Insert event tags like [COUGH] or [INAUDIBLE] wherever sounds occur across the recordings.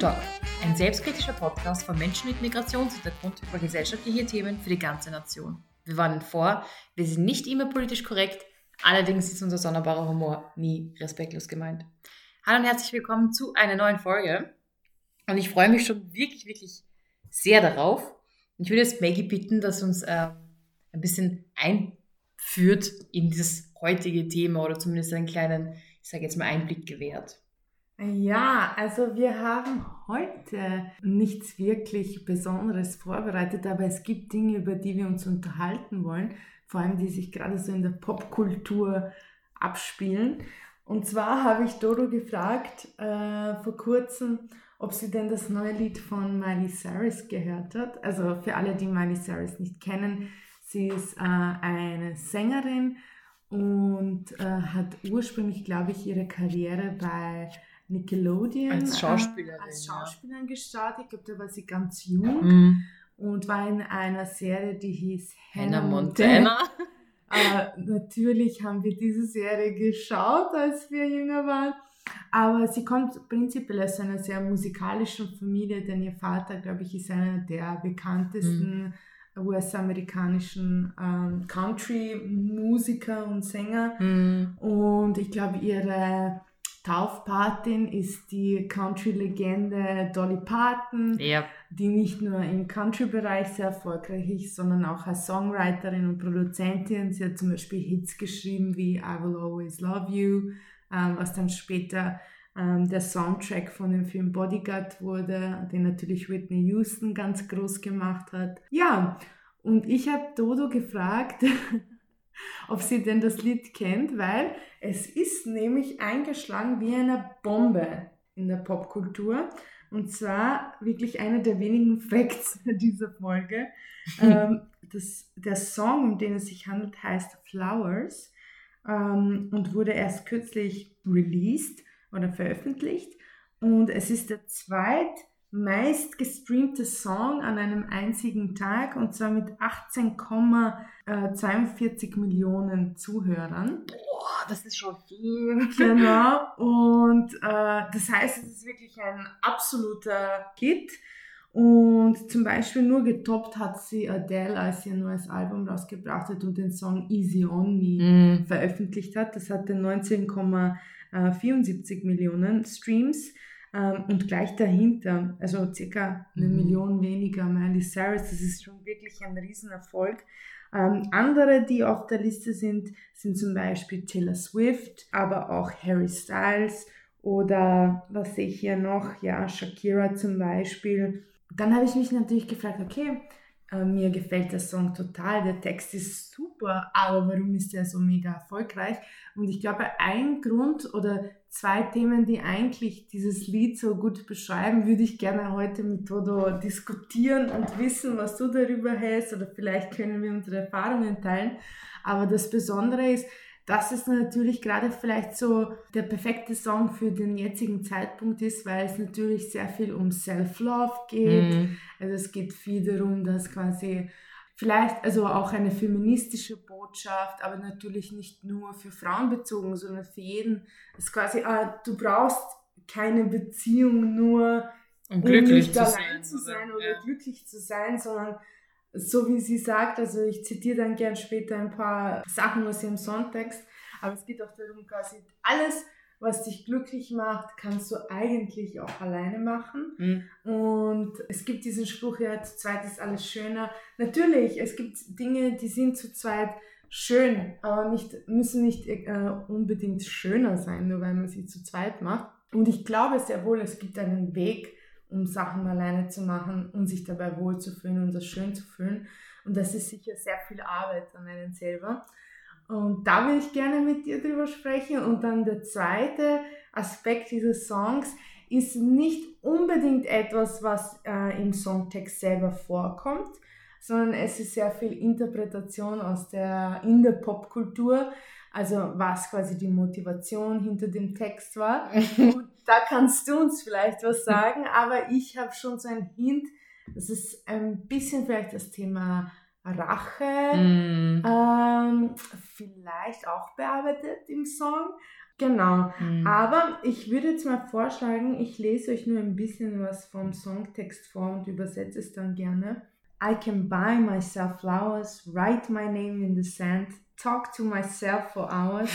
Talk, ein selbstkritischer Podcast von Menschen mit Migrationshintergrund über gesellschaftliche Themen für die ganze Nation. Wir warnen vor, wir sind nicht immer politisch korrekt, allerdings ist unser sonderbarer Humor nie respektlos gemeint. Hallo und herzlich willkommen zu einer neuen Folge. Und ich freue mich schon wirklich, wirklich sehr darauf. Ich würde jetzt Maggie bitten, dass uns äh, ein bisschen einführt in dieses heutige Thema oder zumindest einen kleinen, ich sage jetzt mal, Einblick gewährt. Ja, also wir haben heute nichts wirklich Besonderes vorbereitet, aber es gibt Dinge, über die wir uns unterhalten wollen, vor allem die sich gerade so in der Popkultur abspielen. Und zwar habe ich Dodo gefragt äh, vor kurzem, ob sie denn das neue Lied von Miley Cyrus gehört hat. Also für alle, die Miley Cyrus nicht kennen, sie ist äh, eine Sängerin und äh, hat ursprünglich, glaube ich, ihre Karriere bei Nickelodeon als äh, Schauspielerin, äh, als Schauspielerin ja. gestartet. Ich glaube, da war sie ganz jung mhm. und war in einer Serie, die hieß Hannah, Hannah Montana. Montana. äh, natürlich haben wir diese Serie geschaut, als wir jünger waren. Aber sie kommt prinzipiell aus einer sehr musikalischen Familie, denn ihr Vater, glaube ich, ist einer der bekanntesten mhm. US-amerikanischen ähm, Country-Musiker und Sänger. Mhm. Und ich glaube, ihre Taufpatin ist die Country-Legende Dolly Parton, yep. die nicht nur im Country-Bereich sehr erfolgreich ist, sondern auch als Songwriterin und Produzentin. Sie hat zum Beispiel Hits geschrieben wie I Will Always Love You, ähm, was dann später ähm, der Soundtrack von dem Film Bodyguard wurde, den natürlich Whitney Houston ganz groß gemacht hat. Ja, und ich habe Dodo gefragt, [LAUGHS] ob sie denn das Lied kennt, weil es ist nämlich eingeschlagen wie eine Bombe in der Popkultur. Und zwar wirklich einer der wenigen [LAUGHS] Facts dieser Folge. ähm, das, der Song, um den es sich handelt, heißt Flowers ähm, und wurde erst kürzlich released oder veröffentlicht. Und es ist der zweit meist gestreamte Song an einem einzigen Tag und zwar mit 18,42 Millionen Zuhörern. Boah, das ist schon viel. Genau, [LAUGHS] und äh, das heißt, es ist wirklich ein absoluter Hit. Und zum Beispiel nur getoppt hat sie Adele, als sie ein neues Album rausgebracht hat und den Song Easy On Me mm. veröffentlicht hat. Das hatte 19,74 Millionen Streams. Ähm, und gleich dahinter, also circa eine mhm. Million weniger, Miley Cyrus, das ist schon wirklich ein Riesenerfolg. Ähm, andere, die auf der Liste sind, sind zum Beispiel Taylor Swift, aber auch Harry Styles oder was sehe ich hier noch? Ja, Shakira zum Beispiel. Dann habe ich mich natürlich gefragt, okay, äh, mir gefällt der Song total, der Text ist super, aber warum ist der so mega erfolgreich? Und ich glaube, ein Grund oder zwei Themen, die eigentlich dieses Lied so gut beschreiben, würde ich gerne heute mit Todo diskutieren und wissen, was du darüber hältst oder vielleicht können wir unsere Erfahrungen teilen. Aber das Besondere ist, dass es natürlich gerade vielleicht so der perfekte Song für den jetzigen Zeitpunkt ist, weil es natürlich sehr viel um Self-Love geht. Mhm. Also es geht viel darum, dass quasi vielleicht also auch eine feministische Botschaft, aber natürlich nicht nur für Frauen bezogen, sondern für jeden. Es ist quasi, ah, du brauchst keine Beziehung nur, um, glücklich nicht zu allein sein, zu sein oder, oder ja. glücklich zu sein, sondern so wie sie sagt, also ich zitiere dann gern später ein paar Sachen aus ihrem Songtext, aber es geht auch darum, quasi alles, was dich glücklich macht, kannst du eigentlich auch alleine machen. Mhm. Und es gibt diesen Spruch, ja, zu zweit ist alles schöner. Natürlich, es gibt Dinge, die sind zu zweit schön, aber nicht, müssen nicht äh, unbedingt schöner sein, nur weil man sie zu zweit macht. Und ich glaube sehr wohl, es gibt einen Weg, um Sachen alleine zu machen und sich dabei wohlzufühlen und das schön zu fühlen. Und das ist sicher sehr viel Arbeit an einen selber. Und da will ich gerne mit dir drüber sprechen. Und dann der zweite Aspekt dieses Songs ist nicht unbedingt etwas, was äh, im Songtext selber vorkommt, sondern es ist sehr viel Interpretation aus der, in der Popkultur. Also was quasi die Motivation hinter dem Text war. [LAUGHS] Und da kannst du uns vielleicht was sagen, aber ich habe schon so einen Hint, dass es ein bisschen vielleicht das Thema Rache mm. ähm, vielleicht auch bearbeitet im Song. Genau. Mhm. Aber ich würde jetzt mal vorschlagen, ich lese euch nur ein bisschen was vom Songtext vor und übersetze es dann gerne. I can buy myself flowers, write my name in the sand, talk to myself for hours,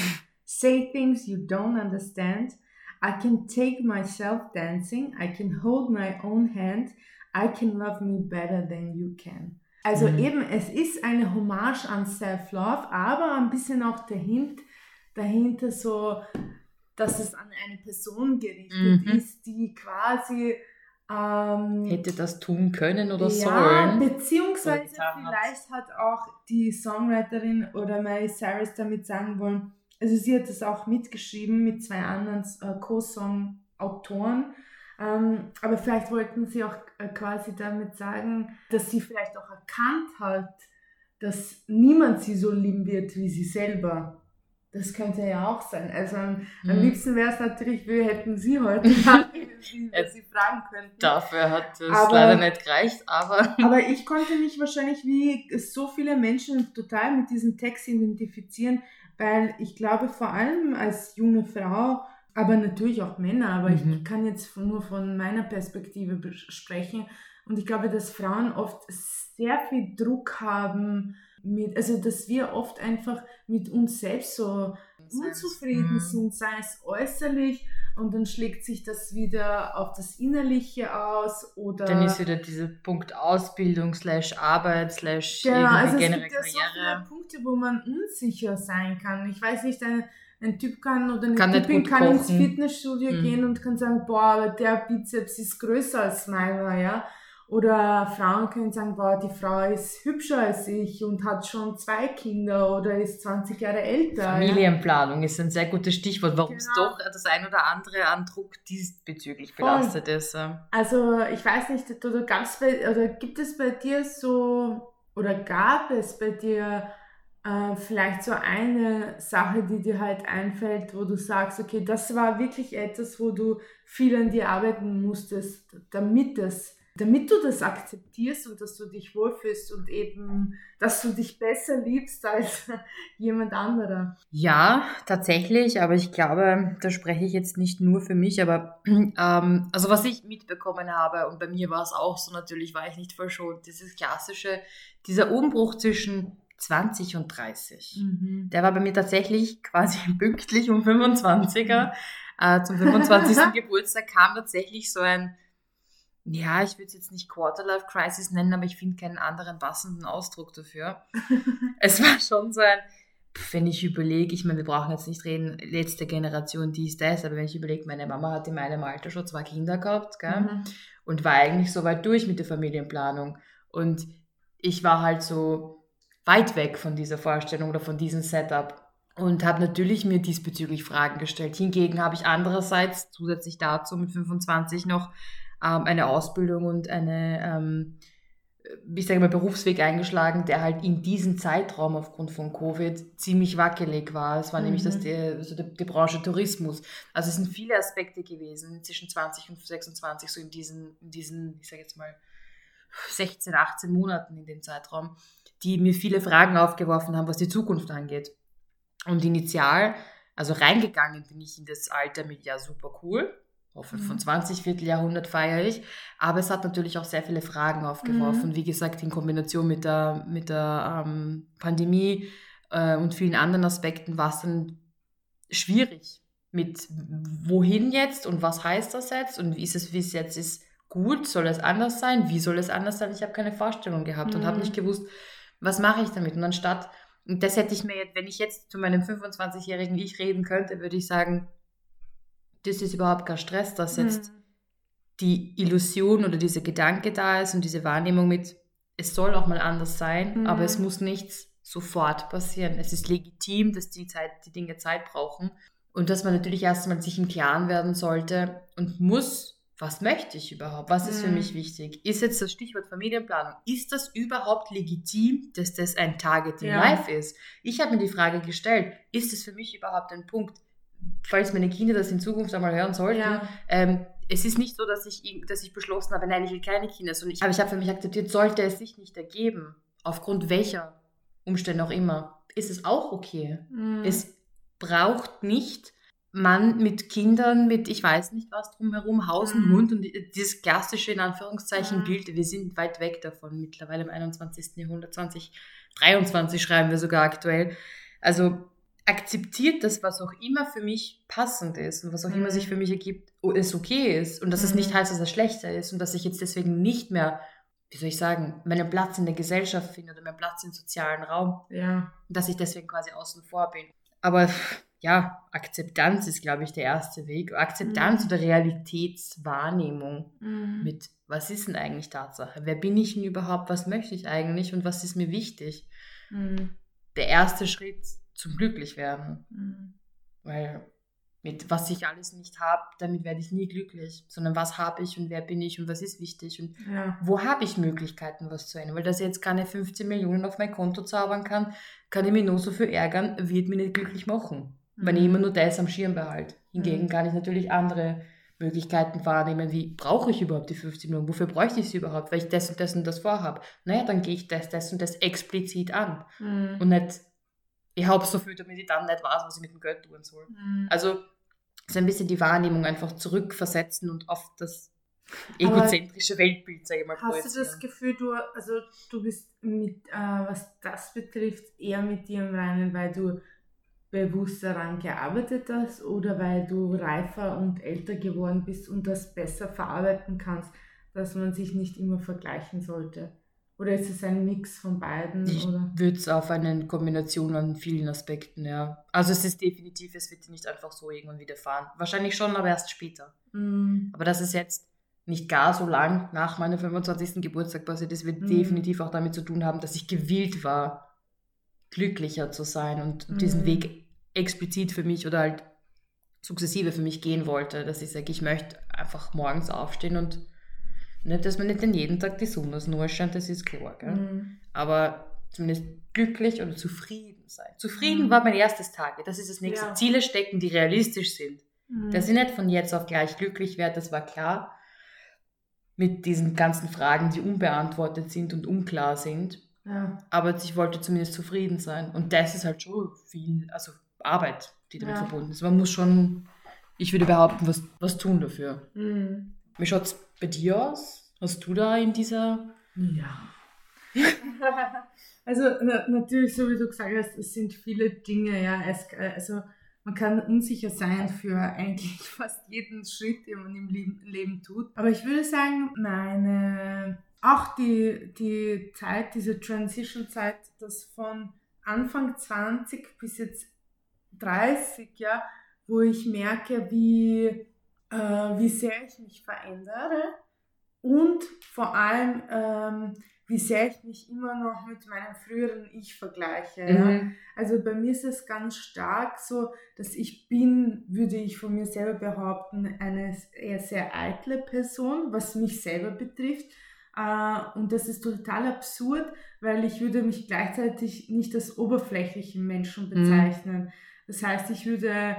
say things you don't understand. I can take myself dancing, I can hold my own hand, I can love me better than you can. Also Mhm. eben, es ist eine Hommage an Self-Love, aber ein bisschen auch dahinter, dahinter so, dass es an eine Person gerichtet Mhm. ist, die quasi ähm, Hätte das tun können oder ja, sollen. beziehungsweise Oder getan hat. vielleicht hat auch die Songwriterin oder Miley Cyrus damit sagen wollen, also sie hat es auch mitgeschrieben mit zwei anderen äh, Co-Song-Autoren, ähm, aber vielleicht wollten sie auch äh, quasi damit sagen, dass sie vielleicht auch erkannt hat, dass niemand sie so lieben wird wie sie selber. Das könnte ja auch sein. Also am, am Mhm. liebsten wäre es natürlich, wir hätten sie heute, [LAUGHS] sie, wenn sie fragen könnten. Dafür hat es Aber- leider nicht gereicht, aber [LAUGHS] Aber ich konnte mich wahrscheinlich wie so viele Menschen total mit diesem Text identifizieren, weil ich glaube vor allem als junge Frau, aber natürlich auch Männer, aber Mhm. ich kann jetzt nur von meiner Perspektive sprechen und ich glaube, dass Frauen oft sehr viel Druck haben mit, also dass wir oft einfach mit uns selbst so unzufrieden Mhm. sind, sei es äußerlich und dann schlägt sich das wieder auf das Innerliche aus oder dann ist wieder dieser Punkt Ausbildung slash Arbeit slash Genau, also es gibt ja so viele Punkte, wo man unsicher sein kann. Ich weiß nicht, ein, ein Typ kann oder eine Kann Typin kann ins kochen. Fitnessstudio Mhm. gehen und kann sagen, boah, aber der Bizeps ist größer als meiner, ja. Oder Frauen können sagen, boah, die Frau ist hübscher als ich und hat schon zwei Kinder oder ist 20 Jahre älter. Ja. Familienplanung ist ein sehr gutes Stichwort, warum es Genau. doch das ein oder andere an Druck diesbezüglich Voll. belastet ist. ja. Also ich weiß nicht, oder gab's bei, oder gibt es bei dir so oder gab es bei dir äh, vielleicht so eine Sache, die dir halt einfällt, wo du sagst, okay, das war wirklich etwas, wo du viel an dir arbeiten musstest, damit es damit du das akzeptierst und dass du dich wohlfühlst und eben, dass du dich besser liebst als [LAUGHS] jemand anderer. Ja, tatsächlich, aber ich glaube, da spreche ich jetzt nicht nur für mich, aber [CLEARS THROAT] ähm, also was ich mitbekommen habe, und bei mir war es auch so, natürlich war ich nicht verschont, dieses klassische, dieser Umbruch zwischen 20 und 30. Mhm. Der war bei mir tatsächlich [LAUGHS] quasi pünktlich um 25er. Äh, zum 25. [LAUGHS] Geburtstag kam tatsächlich so ein, ja, ich würde es jetzt nicht Quarterlife Crisis nennen, aber ich finde keinen anderen passenden Ausdruck dafür. [LAUGHS] es war schon so ein, wenn ich überlege, ich meine, wir brauchen jetzt nicht reden, letzte Generation dies, das, aber wenn ich überlege, meine Mama hat in meinem Alter schon zwei Kinder gehabt, gell? Mhm. und war eigentlich so weit durch mit der Familienplanung. Und ich war halt so weit weg von dieser Vorstellung oder von diesem Setup und habe natürlich mir diesbezüglich Fragen gestellt. Hingegen habe ich andererseits zusätzlich dazu mit 25 noch eine Ausbildung und eine, ähm, ich sage mal, Berufsweg eingeschlagen, der halt in diesem Zeitraum aufgrund von Covid ziemlich wackelig war. Es war nämlich Mhm. das, die, also die, die Branche Tourismus. Also es sind viele Aspekte gewesen zwischen 20 und 26, so in diesen, in diesen ich sage jetzt mal, 16, 18 Monaten in dem Zeitraum, die mir viele Fragen aufgeworfen haben, was die Zukunft angeht. Und initial, also reingegangen bin ich in das Alter mit, ja, super cool. Auf Mhm. 25 Vierteljahrhundert feiere ich. Aber es hat natürlich auch sehr viele Fragen aufgeworfen. Mhm. Wie gesagt, in Kombination mit der, mit der ähm, Pandemie äh, und vielen anderen Aspekten war es dann schwierig mit wohin jetzt und was heißt das jetzt und wie ist es, wie es jetzt ist, gut, soll es anders sein, wie soll es anders sein? Ich habe keine Vorstellung gehabt und habe Mhm. nicht gewusst, was mache ich damit? Und anstatt, und das hätte ich mir jetzt, wenn ich jetzt zu meinem 25-jährigen Ich reden könnte, würde ich sagen, das ist überhaupt kein Stress, dass jetzt Mhm. die Illusion oder dieser Gedanke da ist und diese Wahrnehmung mit, es soll auch mal anders sein, Mhm. aber es muss nichts sofort passieren. Es ist legitim, dass die, Zeit, die Dinge Zeit brauchen und dass man natürlich erstmal sich im Klaren werden sollte und muss, was möchte ich überhaupt? Was ist für Mhm. mich wichtig? Ist jetzt das Stichwort Familienplanung, ist das überhaupt legitim, dass das ein Target in Ja. Life ist? Ich habe mir die Frage gestellt, ist es für mich überhaupt ein Punkt, falls meine Kinder das in Zukunft einmal hören sollten, Ja. ähm, es ist nicht so, dass ich, dass ich beschlossen habe, nein, ich will keine Kinder, sondern ich, aber ich habe für mich akzeptiert, sollte es sich nicht ergeben, aufgrund welcher Umstände auch immer, ist es auch okay. Mhm. Es braucht nicht Mann mit Kindern, mit ich weiß nicht was drumherum, Haus und Mhm. Hund und dieses klassische, in Anführungszeichen, Mhm. Bild, wir sind weit weg davon, mittlerweile im 21. Jahrhundert, 2023 schreiben wir sogar aktuell. Also akzeptiert das, was auch immer für mich passend ist und was auch immer Mhm. sich für mich ergibt, es okay ist und dass es Mhm. nicht heißt, dass es schlechter ist und dass ich jetzt deswegen nicht mehr, wie soll ich sagen, meinen Platz in der Gesellschaft finde oder meinen Platz im sozialen Raum Ja. dass ich deswegen quasi außen vor bin. Aber ja, Akzeptanz ist, glaube ich, der erste Weg. Akzeptanz Mhm. oder Realitätswahrnehmung Mhm. mit, was ist denn eigentlich Tatsache? Wer bin ich denn überhaupt? Was möchte ich eigentlich und was ist mir wichtig? Mhm. Der erste Schritt zum Glücklichwerden. Mhm. Weil mit was ich alles nicht habe, damit werde ich nie glücklich. Sondern was habe ich und wer bin ich und was ist wichtig und Ja. wo habe ich Möglichkeiten, was zu ändern? Weil dass ich jetzt keine 15 Millionen auf mein Konto zaubern kann, kann ich mich nur so viel ärgern, wird mich nicht glücklich machen. Wenn ich Mhm. immer nur das am Schirm behalte. Hingegen Mhm. kann ich natürlich andere Möglichkeiten wahrnehmen, wie brauche ich überhaupt die 15 Millionen? Wofür bräuchte ich sie überhaupt? Weil ich das und das und das vorhabe. Naja, dann gehe ich das, das und das explizit an. Mhm. Und nicht, ich habe so viel, damit ich dann nicht weiß, was ich mit dem Geld tun soll. Mhm. Also so ein bisschen die Wahrnehmung einfach zurückversetzen und auf das egozentrische Weltbild, sage ich mal, Hast du das. Gefühl, du, also du bist mit, äh, was das betrifft, eher mit dir im Reinen, weil du bewusst daran gearbeitet hast oder weil du reifer und älter geworden bist und das besser verarbeiten kannst, dass man sich nicht immer vergleichen sollte? Oder ist es ein Mix von beiden? Ich würde es auf eine Kombination an vielen Aspekten, ja. Also es ist definitiv, es wird dir nicht einfach so irgendwann widerfahren. Wahrscheinlich schon, aber erst später. Mm, Aber das ist jetzt nicht gar so lang nach meinem 25. Geburtstag passiert. Das wird Mhm. definitiv auch damit zu tun haben, dass ich gewillt war, glücklicher zu sein und diesen Mhm. Weg explizit für mich oder halt sukzessive für mich gehen wollte, dass ich sage, ich möchte einfach morgens aufstehen und nicht, dass man nicht den jeden Tag die Sonne nur scheint, das ist klar, gell? mm, aber zumindest glücklich oder zufrieden sein. Zufrieden Mhm. war mein erstes Target. Das ist das nächste. Ja. Ziele stecken, die realistisch sind. mm. Dass ich nicht von jetzt auf gleich glücklich werde, das war klar. Mit diesen ganzen Fragen, die unbeantwortet sind und unklar sind. ja. Aber ich wollte zumindest zufrieden sein. Und das ist halt schon viel, also Arbeit, die damit Ja. verbunden ist. Man muss schon, ich würde behaupten, was, was tun dafür. Mm. Wie schaut es bei dir aus? Hast du da in dieser Ja. [LAUGHS] also na, natürlich, so wie du gesagt hast, es sind viele Dinge, ja. Es, äh, also man kann unsicher sein für eigentlich [LAUGHS] fast jeden Schritt, den man im Leben, Leben tut. Aber ich würde sagen, meine, auch die, die Zeit, diese Transition-Zeit, das von Anfang 20 bis jetzt 30, ja, wo ich merke, wie, äh, wie sehr ich mich verändere und vor allem, ähm, wie sehr ich mich immer noch mit meinem früheren Ich vergleiche. Ja? Mhm. Also bei mir ist es ganz stark so, dass ich bin, würde ich von mir selber behaupten, eine eher sehr eitle Person, was mich selber betrifft. Äh, Und das ist total absurd, weil ich würde mich gleichzeitig nicht als oberflächlichen Menschen bezeichnen. Das heißt, ich würde,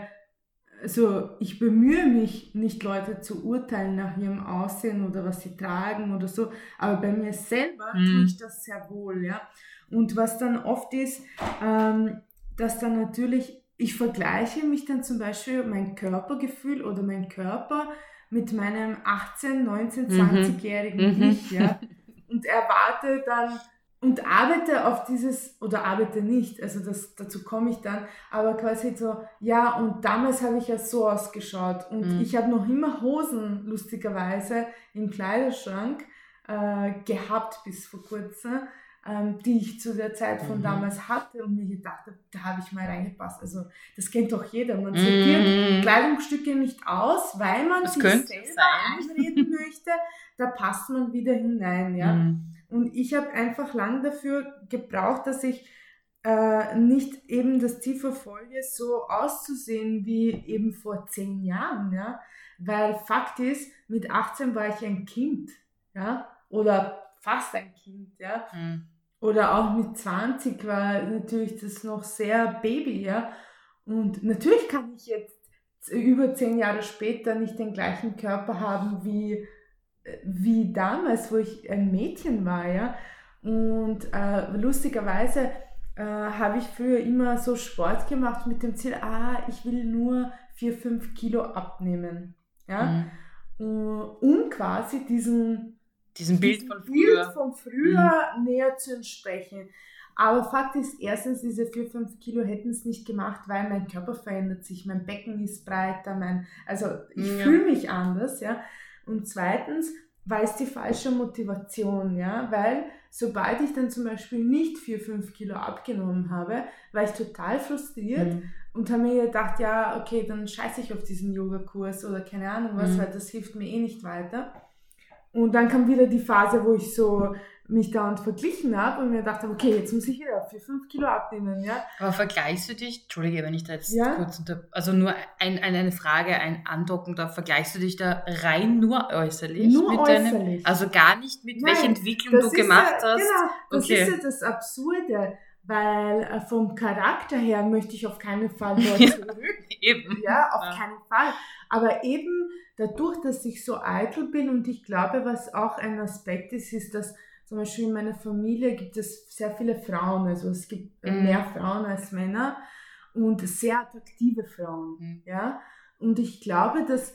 also ich bemühe mich, nicht Leute zu urteilen nach ihrem Aussehen oder was sie tragen oder so, aber bei mir selber Mhm. tue ich das sehr wohl, ja. Und was dann oft ist, ähm, dass dann natürlich, ich vergleiche mich dann zum Beispiel mein Körpergefühl oder mein Körper mit meinem 18, 19, Mhm. 20-jährigen Mhm. Ich, ja. [LAUGHS] Und erwarte dann und arbeite auf dieses, oder arbeite nicht, also das, dazu komme ich dann, aber quasi so, ja, und damals habe ich ja so ausgeschaut und Mhm. ich habe noch immer Hosen, lustigerweise, im Kleiderschrank äh, gehabt bis vor kurzem, ähm, die ich zu der Zeit von Mhm. damals hatte und mir gedacht habe, da habe ich mal reingepasst. Also das kennt doch jeder, man sortiert Mhm. Kleidungsstücke nicht aus, weil man Das sich selber sein. einreden möchte, da passt man wieder hinein, ja. Mhm. Und ich habe einfach lang dafür gebraucht, dass ich äh, nicht eben das Ziel verfolge, so auszusehen wie eben vor zehn Jahren, ja. Weil Fakt ist, mit 18 war ich ein Kind, ja, oder fast ein Kind, ja. Mhm. Oder auch mit 20 war natürlich das noch sehr Baby, ja. Und natürlich kann ich jetzt über zehn Jahre später nicht den gleichen Körper haben wie, wie damals, wo ich ein Mädchen war, ja. Und äh, lustigerweise äh, habe ich früher immer so Sport gemacht mit dem Ziel, ah, ich will nur 4, 5 Kilo abnehmen. Ja? Mhm. Um quasi diesen, diesen Bild von früher, Bild von früher mhm. näher zu entsprechen. Aber Fakt ist, erstens, diese 4, 5 Kilo hätten es nicht gemacht, weil mein Körper verändert sich, mein Becken ist breiter, mein, also ich ja. fühle mich anders, ja. Und zweitens, war es die falsche Motivation, ja, weil sobald ich dann zum Beispiel nicht 4, 5 Kilo abgenommen habe, war ich total frustriert mhm. und habe mir gedacht, ja, okay, dann scheiße ich auf diesen Yogakurs oder keine Ahnung was, mhm. weil das hilft mir eh nicht weiter. Und dann kam wieder die Phase, wo ich so mich dauernd verglichen habe und mir gedacht habe, okay, jetzt muss ich wieder für 5 Kilo abnehmen, ja. Aber vergleichst du dich, Entschuldige, wenn ich da jetzt ja? kurz unter, also nur ein, eine Frage, ein Andocken, da vergleichst du dich da rein nur äußerlich? Nur mit äußerlich. Deinem, also gar nicht mit Nein, welcher Entwicklung du gemacht ja, hast? Genau, das okay. ist ja das Absurde, weil äh, vom Charakter her möchte ich auf keinen Fall [LAUGHS] dort zurück. eben. Ja, auf ja. keinen Fall. Aber eben dadurch, dass ich so eitel bin und ich glaube, was auch ein Aspekt ist, ist, dass zum Beispiel in meiner Familie gibt es sehr viele Frauen, also es gibt mhm. mehr Frauen als Männer und sehr attraktive Frauen, mhm. ja. Und ich glaube, dass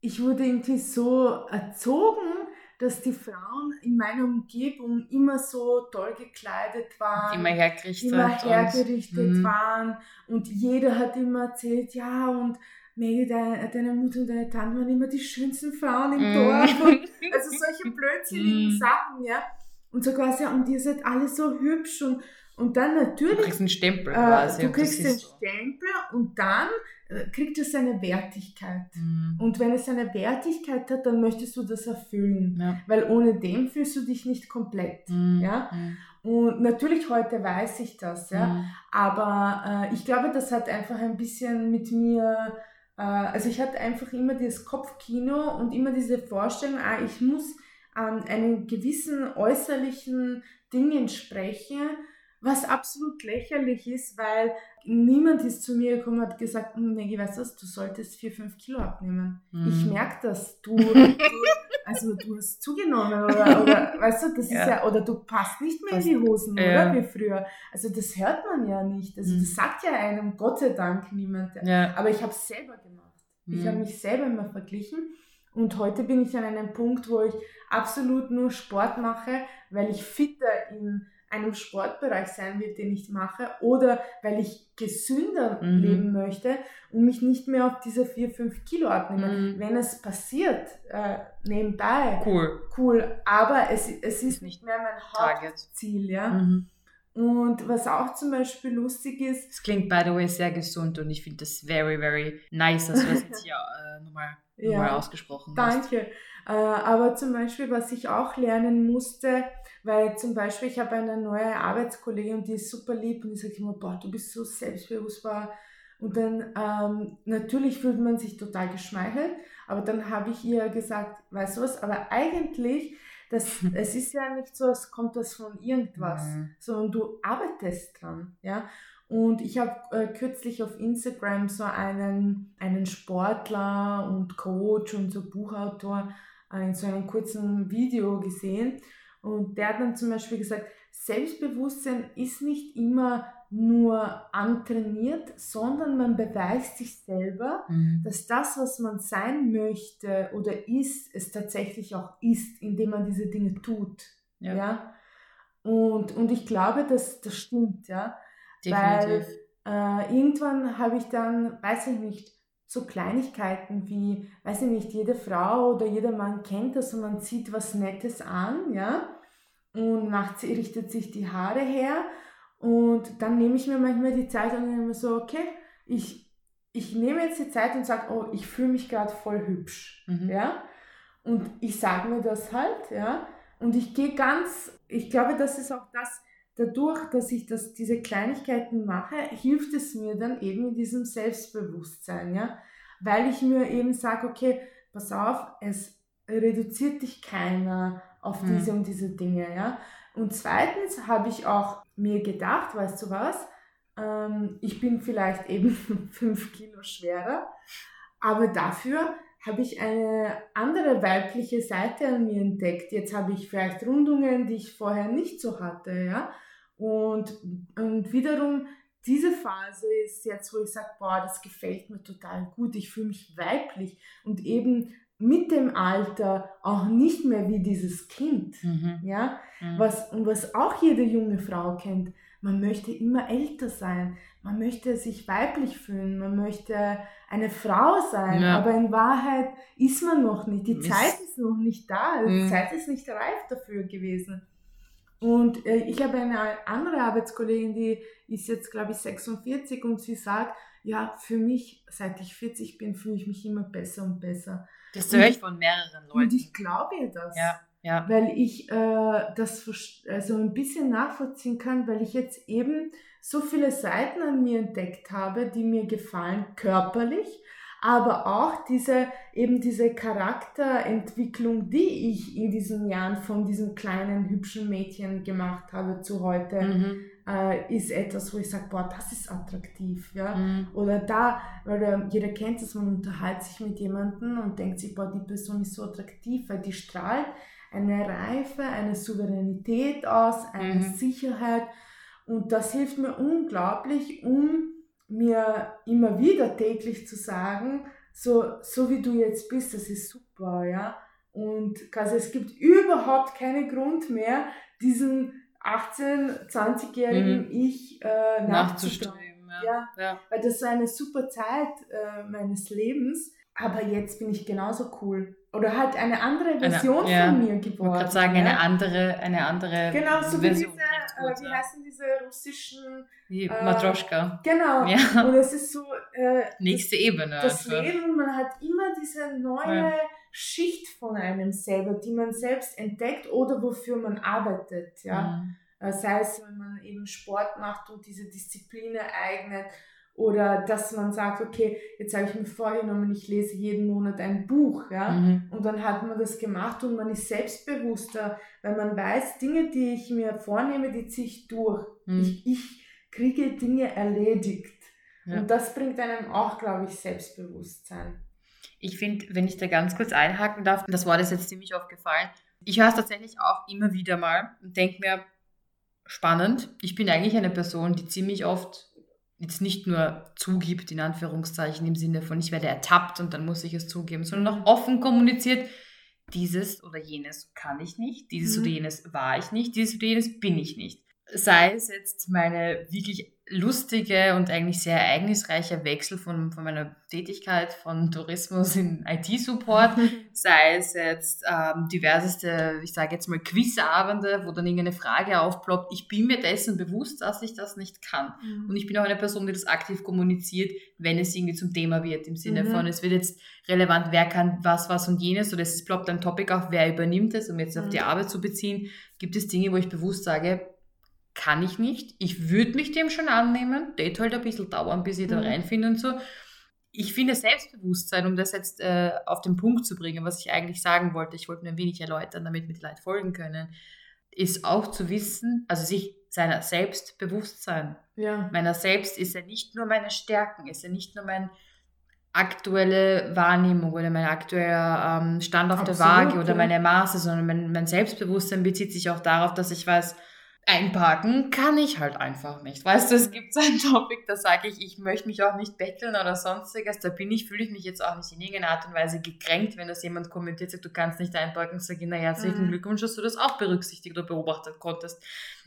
ich wurde irgendwie so erzogen, dass die Frauen in meiner Umgebung immer so toll gekleidet waren, immer hergerichtet, immer hergerichtet und, mhm. waren und jeder hat immer erzählt, ja und Maggie, deine, deine Mutter und deine Tante waren immer die schönsten Frauen im mm. Dorf. Und, [LAUGHS] also solche blödsinnigen mm. Sachen, ja. Und so quasi, und ihr seid alle so hübsch und, und dann natürlich. Du kriegst einen Stempel äh, quasi. Du kriegst den Stempel und dann äh, kriegt es seine Wertigkeit. Mm. Und wenn es eine Wertigkeit hat, dann möchtest du das erfüllen. Ja. Weil ohne dem fühlst du dich nicht komplett. Mm. Ja? Mm. Und natürlich heute weiß ich das, ja. Mm. Aber äh, ich glaube, das hat einfach ein bisschen mit mir also ich hatte einfach immer dieses Kopfkino und immer diese Vorstellung, ah, ich muss an ähm, einen gewissen äußerlichen Dingen sprechen, was absolut lächerlich ist, weil niemand ist zu mir gekommen und hat gesagt, Maggie, weißt du was, du solltest 4, 5 Kilo abnehmen. Mhm. Ich merke das. Du, du, also du hast zugenommen oder, oder [LAUGHS] weißt du, das ja. ist ja, oder du passt nicht mehr in die Hosen, ja. oder wie früher. Also das hört man ja nicht. Also mhm. das sagt ja einem Gott sei Dank niemand. Ja. Aber ich habe es selber gemacht. Mhm. Ich habe mich selber immer verglichen. Und heute bin ich an einem Punkt, wo ich absolut nur Sport mache, weil ich fitter in einem Sportbereich sein will, den ich mache, oder weil ich gesünder mhm. leben möchte und mich nicht mehr auf diese 4, 5 Kilo abnehme. Mhm. Wenn es passiert, äh, nebenbei, cool. cool, aber es, es ist nicht mehr mein Hauptziel. Ja? Mhm. Und was auch zum Beispiel lustig ist. Es klingt, by the way, sehr gesund und ich finde das very, very nice, dass du das jetzt hier äh, nochmal [LAUGHS] ja, mal ausgesprochen danke. hast. Danke. Äh, aber zum Beispiel, was ich auch lernen musste, weil zum Beispiel ich habe eine neue Arbeitskollegin und die ist super lieb und die sagt immer, boah, du bist so selbstbewusstbar. Und dann ähm, natürlich fühlt man sich total geschmeichelt, aber dann habe ich ihr gesagt, weißt du was, aber eigentlich, das, [LAUGHS] es ist ja nicht so, als kommt das von irgendwas, mhm. sondern du arbeitest dran, ja. Und ich habe äh, kürzlich auf Instagram so einen, einen Sportler und Coach und so Buchautor in so einem kurzen Video gesehen. Und der hat dann zum Beispiel gesagt, Selbstbewusstsein ist nicht immer nur antrainiert, sondern man beweist sich selber, mhm. dass das, was man sein möchte oder ist, es tatsächlich auch ist, indem man diese Dinge tut. Ja. ja? Und, und ich glaube, dass das stimmt, ja. Definitiv. Weil äh, irgendwann habe ich dann, weiß ich nicht, so Kleinigkeiten wie, weiß ich nicht, jede Frau oder jeder Mann kennt das und man zieht was Nettes an, ja, und macht, richtet sich die Haare her. Und dann nehme ich mir manchmal die Zeit und nehme so, okay, ich, ich nehme jetzt die Zeit und sage, oh, ich fühle mich gerade voll hübsch, mhm. ja, und ich sage mir das halt, ja, und ich gehe ganz, ich glaube, das ist auch das, dadurch, dass ich das, diese Kleinigkeiten mache, hilft es mir dann eben in diesem Selbstbewusstsein, ja, weil ich mir eben sage, okay, pass auf, es reduziert dich keiner auf mhm. diese und diese Dinge, ja. Und zweitens habe ich auch mir gedacht, weißt du was, ähm, ich bin vielleicht [LAUGHS] eben fünf Kilo schwerer, aber dafür habe ich eine andere weibliche Seite an mir entdeckt. Jetzt habe ich vielleicht Rundungen, die ich vorher nicht so hatte, ja. Und, und wiederum diese Phase ist jetzt, wo ich sage, boah, das gefällt mir total gut, ich fühle mich weiblich und eben mit dem Alter auch nicht mehr wie dieses Kind, mhm. ja, mhm. was und was auch jede junge Frau kennt. Man möchte immer älter sein, man möchte sich weiblich fühlen, man möchte eine Frau sein, ja. aber in Wahrheit ist man noch nicht. Die Mist. Zeit ist noch nicht da, die mhm. Zeit ist nicht reif dafür gewesen. Und äh, ich habe eine andere Arbeitskollegin, die ist jetzt, glaube ich, 46 und sie sagt, ja, für mich, seit ich 40 bin, fühle ich mich immer besser und besser. Das höre ich von mehreren Leuten. Und ich glaube ihr das. Ja, ja. Weil ich äh, das also ein bisschen nachvollziehen kann, weil ich jetzt eben so viele Seiten an mir entdeckt habe, die mir gefallen, körperlich, aber auch diese, eben diese Charakterentwicklung, die ich in diesen Jahren von diesem kleinen, hübschen Mädchen gemacht habe zu heute, mhm. äh, ist etwas, wo ich sage, boah, das ist attraktiv, ja. Mhm. Oder da, weil äh, jeder kennt es, man unterhält sich mit jemandem und denkt sich, boah, die Person ist so attraktiv, weil die strahlt eine Reife, eine Souveränität aus, eine mhm. Sicherheit und das hilft mir unglaublich, um mir immer wieder täglich zu sagen, so, so wie du jetzt bist, das ist super, ja. Und quasi es gibt überhaupt keinen Grund mehr, diesen 18-, 20-jährigen mhm. Ich äh, nachzustreben. Ja. Ja, ja. Weil das war eine super Zeit äh, meines Lebens. Aber jetzt bin ich genauso cool. Oder halt eine andere Version eine, ja, von mir geworden. Ich kann sagen, eine andere, eine andere Genau, so wie diese, äh, wie heißen diese russischen... Die äh, Matroschka. Genau. Ja. Und es ist so... Äh, Nächste das, Ebene. Das einfach. Leben, man hat immer diese neue ja. Schicht von einem selber, die man selbst entdeckt oder wofür man arbeitet. Ja. Mhm. Sei es, wenn man eben Sport macht und diese Disziplin eignet oder dass man sagt, okay, jetzt habe ich mir vorgenommen, ich lese jeden Monat ein Buch, ja. Mhm. Und dann hat man das gemacht und man ist selbstbewusster, weil man weiß, Dinge, die ich mir vornehme, die ziehe ich durch. Mhm. Ich, ich kriege Dinge erledigt. Ja. Und das bringt einem auch, glaube ich, Selbstbewusstsein. Ich finde, wenn ich da ganz kurz einhaken darf, das Wort ist jetzt ziemlich oft gefallen. Ich höre es tatsächlich auch immer wieder mal und denke mir, spannend. Ich bin eigentlich eine Person, die ziemlich oft jetzt nicht nur zugibt, in Anführungszeichen, im Sinne von, ich werde ertappt und dann muss ich es zugeben, sondern auch offen kommuniziert, dieses oder jenes kann ich nicht, dieses mhm. oder jenes war ich nicht, dieses oder jenes bin ich nicht. Sei es jetzt meine wirklich lustige und eigentlich sehr ereignisreiche Wechsel von, von meiner Tätigkeit von Tourismus in IT-Support, [LAUGHS] sei es jetzt ähm, diverseste, ich sage jetzt mal Quizabende, wo dann irgendeine Frage aufploppt. Ich bin mir dessen bewusst, dass ich das nicht kann. Mhm. Und ich bin auch eine Person, die das aktiv kommuniziert, wenn es irgendwie zum Thema wird, im Sinne mhm. von, es wird jetzt relevant, wer kann was, was und jenes, oder es ploppt ein Topic auf, wer übernimmt es, um jetzt mhm. auf die mhm. Arbeit zu beziehen, gibt es Dinge, wo ich bewusst sage, kann ich nicht. Ich würde mich dem schon annehmen. Das halt ein bisschen dauern, bis ich da mhm. reinfinde und so. Ich finde Selbstbewusstsein, um das jetzt äh, auf den Punkt zu bringen, was ich eigentlich sagen wollte, ich wollte nur ein wenig erläutern, damit mir die Leute folgen können, ist auch zu wissen, also sich seiner selbst bewusst sein. Ja. Meiner selbst ist ja nicht nur meine Stärken, ist ja nicht nur meine aktuelle Wahrnehmung oder mein aktueller ähm, Stand auf Absolut, der Waage oder ja. meine Maße, sondern mein, mein Selbstbewusstsein bezieht sich auch darauf, dass ich weiß, einparken kann ich halt einfach nicht. Weißt du, es gibt so ein Topic, da sage ich, ich möchte mich auch nicht betteln oder sonstiges. Da bin ich, fühle ich mich jetzt auch nicht in irgendeiner Art und Weise gekränkt, wenn das jemand kommentiert, sagt, du kannst nicht einparken, sage ich, na herzlichen mhm. Glückwunsch, dass du das auch berücksichtigt oder beobachtet konntest.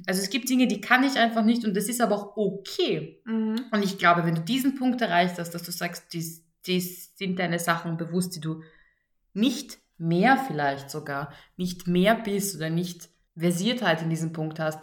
Also es gibt Dinge, die kann ich einfach nicht und das ist aber auch okay. Mhm. Und ich glaube, wenn du diesen Punkt erreicht hast, dass du sagst, dies, dies sind deine Sachen bewusst, die du nicht mehr vielleicht sogar, nicht mehr bist oder nicht Versiertheit in diesem Punkt hast,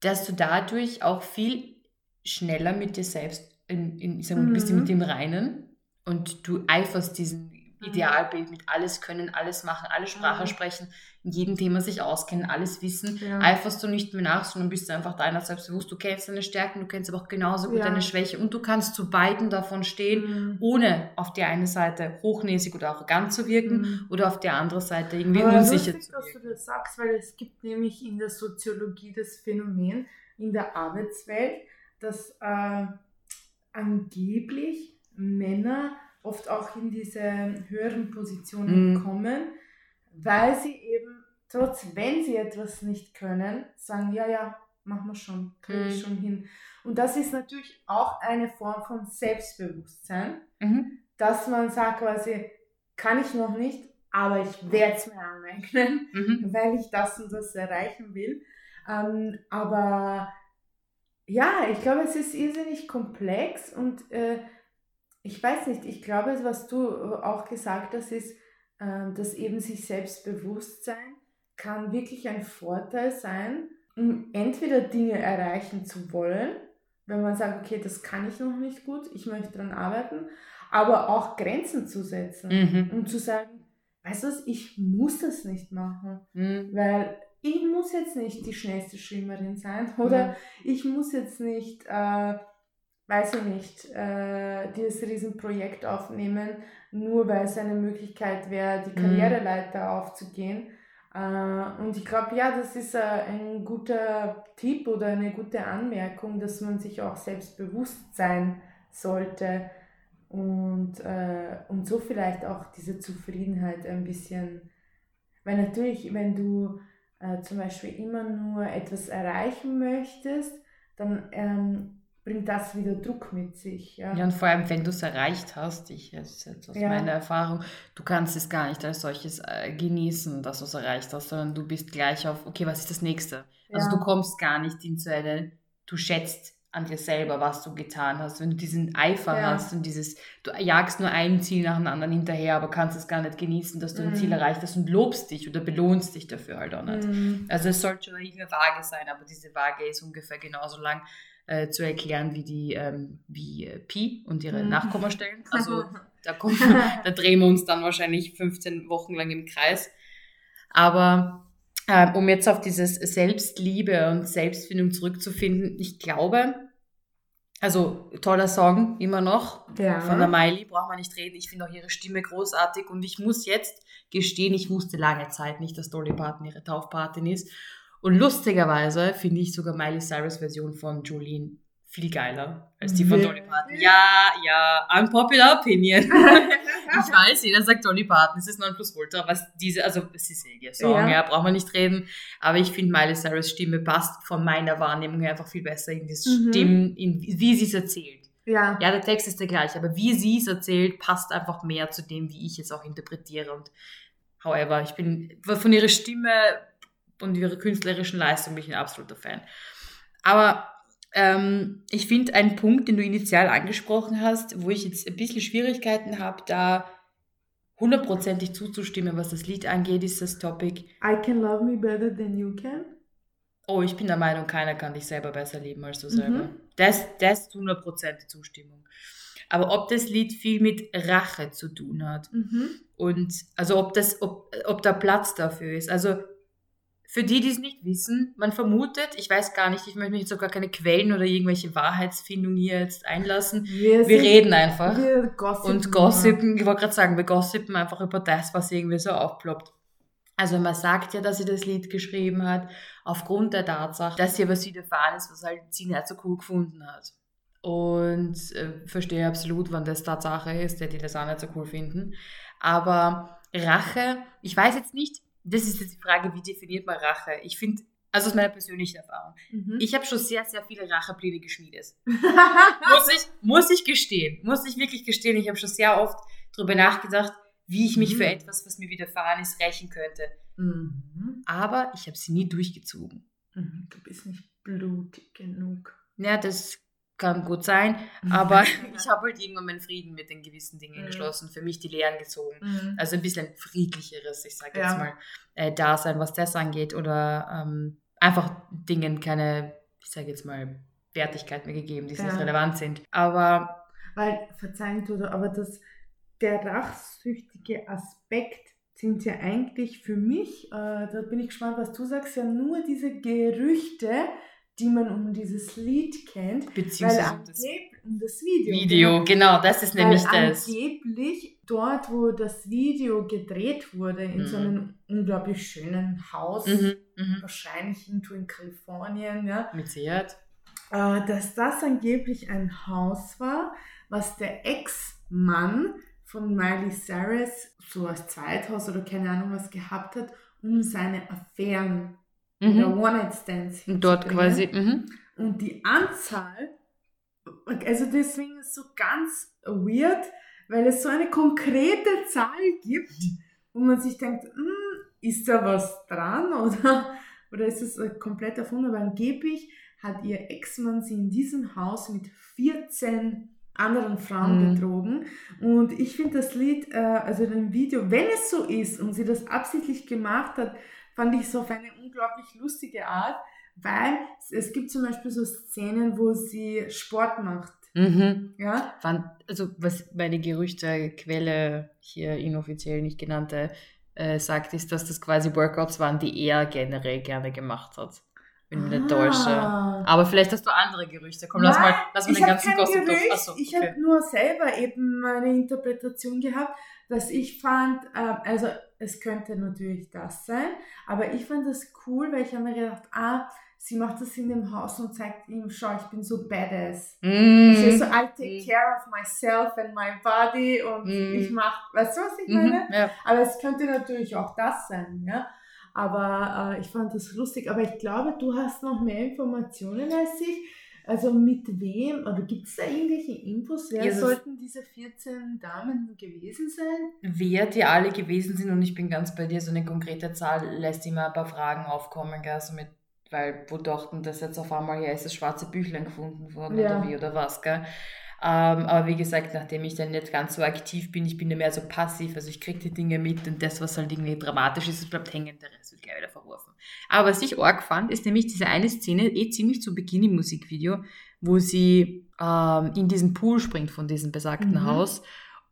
dass du dadurch auch viel schneller mit dir selbst in, in, ich sag mal, mhm. bist du mit dem Reinen und du eiferst diesen Mhm. Idealbild mit alles können, alles machen, alle Sprache mhm. sprechen, in jedem Thema sich auskennen, alles wissen, ja. eiferst du nicht mehr nach, sondern bist du einfach deiner selbst bewusst. Du kennst deine Stärken, du kennst aber auch genauso gut ja. deine Schwäche und du kannst zu beiden davon stehen, mhm. ohne auf die eine Seite hochnäsig oder arrogant zu wirken mhm. oder auf der anderen Seite irgendwie aber unsicher lustig, zu wirken. dass du das sagst, weil es gibt nämlich in der Soziologie das Phänomen in der Arbeitswelt, dass äh, angeblich Männer oft auch in diese höheren Positionen mhm. kommen, weil sie eben, trotz wenn sie etwas nicht können, sagen, ja, ja, machen wir schon, kriege ich Mhm. schon hin. Und das ist natürlich auch eine Form von Selbstbewusstsein, Mhm. dass man sagt quasi, kann ich noch nicht, aber ich werde es mir aneignen, Mhm. [LAUGHS] weil ich das und das erreichen will. Ähm, aber ja, ich glaube, es ist irrsinnig komplex und äh, ich weiß nicht, ich glaube, was du auch gesagt hast, ist, äh, dass eben sich Selbstbewusstsein kann wirklich ein Vorteil sein, um entweder Dinge erreichen zu wollen, wenn man sagt, okay, das kann ich noch nicht gut, ich möchte daran arbeiten, aber auch Grenzen zu setzen Mhm. und zu sagen, weißt du was, ich muss das nicht machen, Mhm. weil ich muss jetzt nicht die schnellste Schwimmerin sein oder ich muss jetzt nicht, äh, weiß ich nicht, äh, dieses Riesenprojekt aufnehmen, nur weil es eine Möglichkeit wäre, die Mhm. Karriereleiter aufzugehen. Äh, und ich glaube, ja, das ist äh, ein guter Tipp oder eine gute Anmerkung, dass man sich auch selbst bewusst sein sollte und, äh, und so vielleicht auch diese Zufriedenheit ein bisschen, weil natürlich, wenn du äh, zum Beispiel immer nur etwas erreichen möchtest, dann ähm, bringt das wieder Druck mit sich. Ja, Ja, und vor allem, wenn du es erreicht hast, ich, das ist jetzt aus Ja. meiner Erfahrung, du kannst es gar nicht als solches äh, genießen, dass du es erreicht hast, sondern du bist gleich auf, okay, was ist das nächste? Also Ja. du kommst gar nicht in so eine, du schätzt an dir selber, was du getan hast. Wenn du diesen Eifer Ja. hast und dieses, du jagst nur ein Ziel nach dem anderen hinterher, aber kannst es gar nicht genießen, dass du ein Mhm. Ziel erreicht hast und lobst dich oder belohnst dich dafür halt auch nicht. Mhm. Also es sollte schon eine Waage sein, aber diese Waage ist ungefähr genauso lang äh, zu erklären wie die ähm, wie äh, Pi und ihre Mhm. Nachkommastellen. Also da, kommen, [LAUGHS] da drehen wir uns dann wahrscheinlich 15 Wochen lang im Kreis. Aber ähm, um jetzt auf dieses Selbstliebe und Selbstfindung zurückzufinden, ich glaube, also toller Song immer noch, ja. von der Miley braucht man nicht reden. Ich finde auch ihre Stimme großartig und ich muss jetzt gestehen, ich wusste lange Zeit nicht, dass Dolly Parton ihre Taufpatin ist. Und lustigerweise finde ich sogar Miley Cyrus Version von Jolene viel geiler als die von Ja. Dolly Parton. Ja, ja, unpopular opinion. [LAUGHS] ich weiß, jeder sagt Dolly Parton, es ist non plus ultra, was diese, also es ist eh ihr Song, Ja. ja, braucht man nicht reden. Aber ich finde Miley Cyrus Stimme passt von meiner Wahrnehmung her einfach viel besser in das Mhm. Stimmen, in wie sie es erzählt. ja. Ja, der Text ist der gleiche, aber wie sie es erzählt, passt einfach mehr zu dem, wie ich es auch interpretiere. Und however, ich bin von ihrer Stimme und ihrer künstlerischen Leistung bin ich ein absoluter Fan. Aber ähm, ich finde einen Punkt, den du initial angesprochen hast, wo ich jetzt ein bisschen Schwierigkeiten habe, da hundertprozentig zuzustimmen, was das Lied angeht, ist das Topic, I can love me better than you can. oh, ich bin der Meinung, keiner kann dich selber besser lieben als du selber. Mhm. Das, das ist 100% Zustimmung. Aber ob das Lied viel mit Rache zu tun hat Mhm. und also ob das, ob, ob da Platz dafür ist. Also für die, die es nicht wissen, man vermutet, ich weiß gar nicht, ich möchte mich jetzt sogar keine Quellen oder irgendwelche Wahrheitsfindung hier jetzt einlassen. Wir, Wir reden einfach. Wir gossipen. Und gossipen, ich wollte gerade sagen, wir gossipen einfach über das, was irgendwie so aufploppt. Also man sagt ja, dass sie das Lied geschrieben hat, aufgrund der Tatsache, dass ihr was widerfahren ist, was halt sie nicht so cool gefunden hat. Und äh, verstehe absolut, wann das Tatsache ist, der die das auch nicht so cool finden. Aber Rache, ich weiß jetzt nicht, das ist jetzt die Frage, wie definiert man Rache? Ich finde, also aus meiner persönlichen Erfahrung, Mhm. ich habe schon sehr, sehr viele Rachepläne geschmiedet [LAUGHS] muss ich, muss ich gestehen, muss ich wirklich gestehen, ich habe schon sehr oft darüber nachgedacht, wie ich mich Mhm. für etwas, was mir widerfahren ist, rächen könnte. Mhm. Aber ich habe sie nie durchgezogen. Mhm. Du bist nicht blutig genug. Ja, das kann gut sein, aber [LAUGHS] ich habe halt irgendwann meinen Frieden mit den gewissen Dingen Mhm. geschlossen, für mich die Lehren gezogen. Mhm. Also ein bisschen friedlicheres, ich sage Ja. jetzt mal, äh, Dasein, was das angeht. Oder ähm, einfach Dingen keine, ich sage jetzt mal, Wertigkeit mehr gegeben, die Ja. nicht relevant sind. Aber Weil, verzeihen du, aber das, der rachsüchtige Aspekt sind ja eigentlich für mich, äh, da bin ich gespannt, was du sagst, ja nur diese Gerüchte, die man um dieses Lied kennt, beziehungsweise das angeb um das Video. Video, genau, das ist nämlich das. angeblich dort, wo das Video gedreht wurde, in so Mhm. einem unglaublich schönen Haus, Mhm, mhm. wahrscheinlich irgendwo in Kalifornien, ja, Mit Sicherheit. äh, dass das angeblich ein Haus war, was der Ex-Mann von Miley Cyrus so als Zweithaus oder keine Ahnung was gehabt hat, um seine Affären oder One-Night-Stands dort quasi. Mhm. Und die Anzahl, also deswegen ist es so ganz weird, weil es so eine konkrete Zahl gibt, wo man sich denkt, hm, ist da was dran oder, oder ist es komplett erfunden? Aber angeblich hat ihr Ex-Mann sie in diesem Haus mit 14 anderen Frauen Mhm. betrogen. Und ich finde das Lied, äh, also im Video, wenn es so ist und sie das absichtlich gemacht hat, fand ich es auf eine unglaublich lustige Art, weil es, gibt zum Beispiel so Szenen, wo sie Sport macht. Mhm. Ja, Fand, also was meine Gerüchtequelle hier inoffiziell nicht genannte äh, sagt, ist, dass das quasi Workouts waren, die er generell gerne gemacht hat. Wenn ich mich nicht täusche. Ah. Aber vielleicht hast du andere Gerüchte. Komm, lass mal, lass mal ich den ganzen Gossip durch. Gerücht, Achso, Ich okay. habe nur selber eben meine Interpretation gehabt, dass ich fand, äh, also es könnte natürlich das sein, aber ich fand das cool, weil ich habe mir gedacht, ah, sie macht das in dem Haus und zeigt ihm, schau, ich bin so badass. Sie ist so, I take Mhm. care of myself and my body und Mhm. ich mach, weißt du, was ich Mhm. meine? Ja. Aber es könnte natürlich auch das sein, ja. Aber äh, ich fand das lustig. Aber ich glaube, du hast noch mehr Informationen als ich. Also mit wem, oder gibt es da irgendwelche Infos? Wer Ja, das- sollten diese 14 Damen gewesen sein? Wer die alle gewesen sind, und ich bin ganz bei dir, so eine konkrete Zahl lässt immer ein paar Fragen aufkommen, gell? So mit, weil wo dachten, dass jetzt auf einmal, ja, ist das schwarze Büchlein gefunden worden Ja. oder wie oder was, gell? Ähm, aber wie gesagt, nachdem ich dann nicht ganz so aktiv bin, ich bin ja mehr so passiv, also ich kriege die Dinge mit und das, was halt irgendwie dramatisch ist, das bleibt hängen, der Rest wird gleich wieder verworfen. Aber was ich arg fand, ist nämlich diese eine Szene, eh ziemlich zu Beginn im Musikvideo, wo sie ähm, in diesen Pool springt von diesem besagten Mhm. Haus.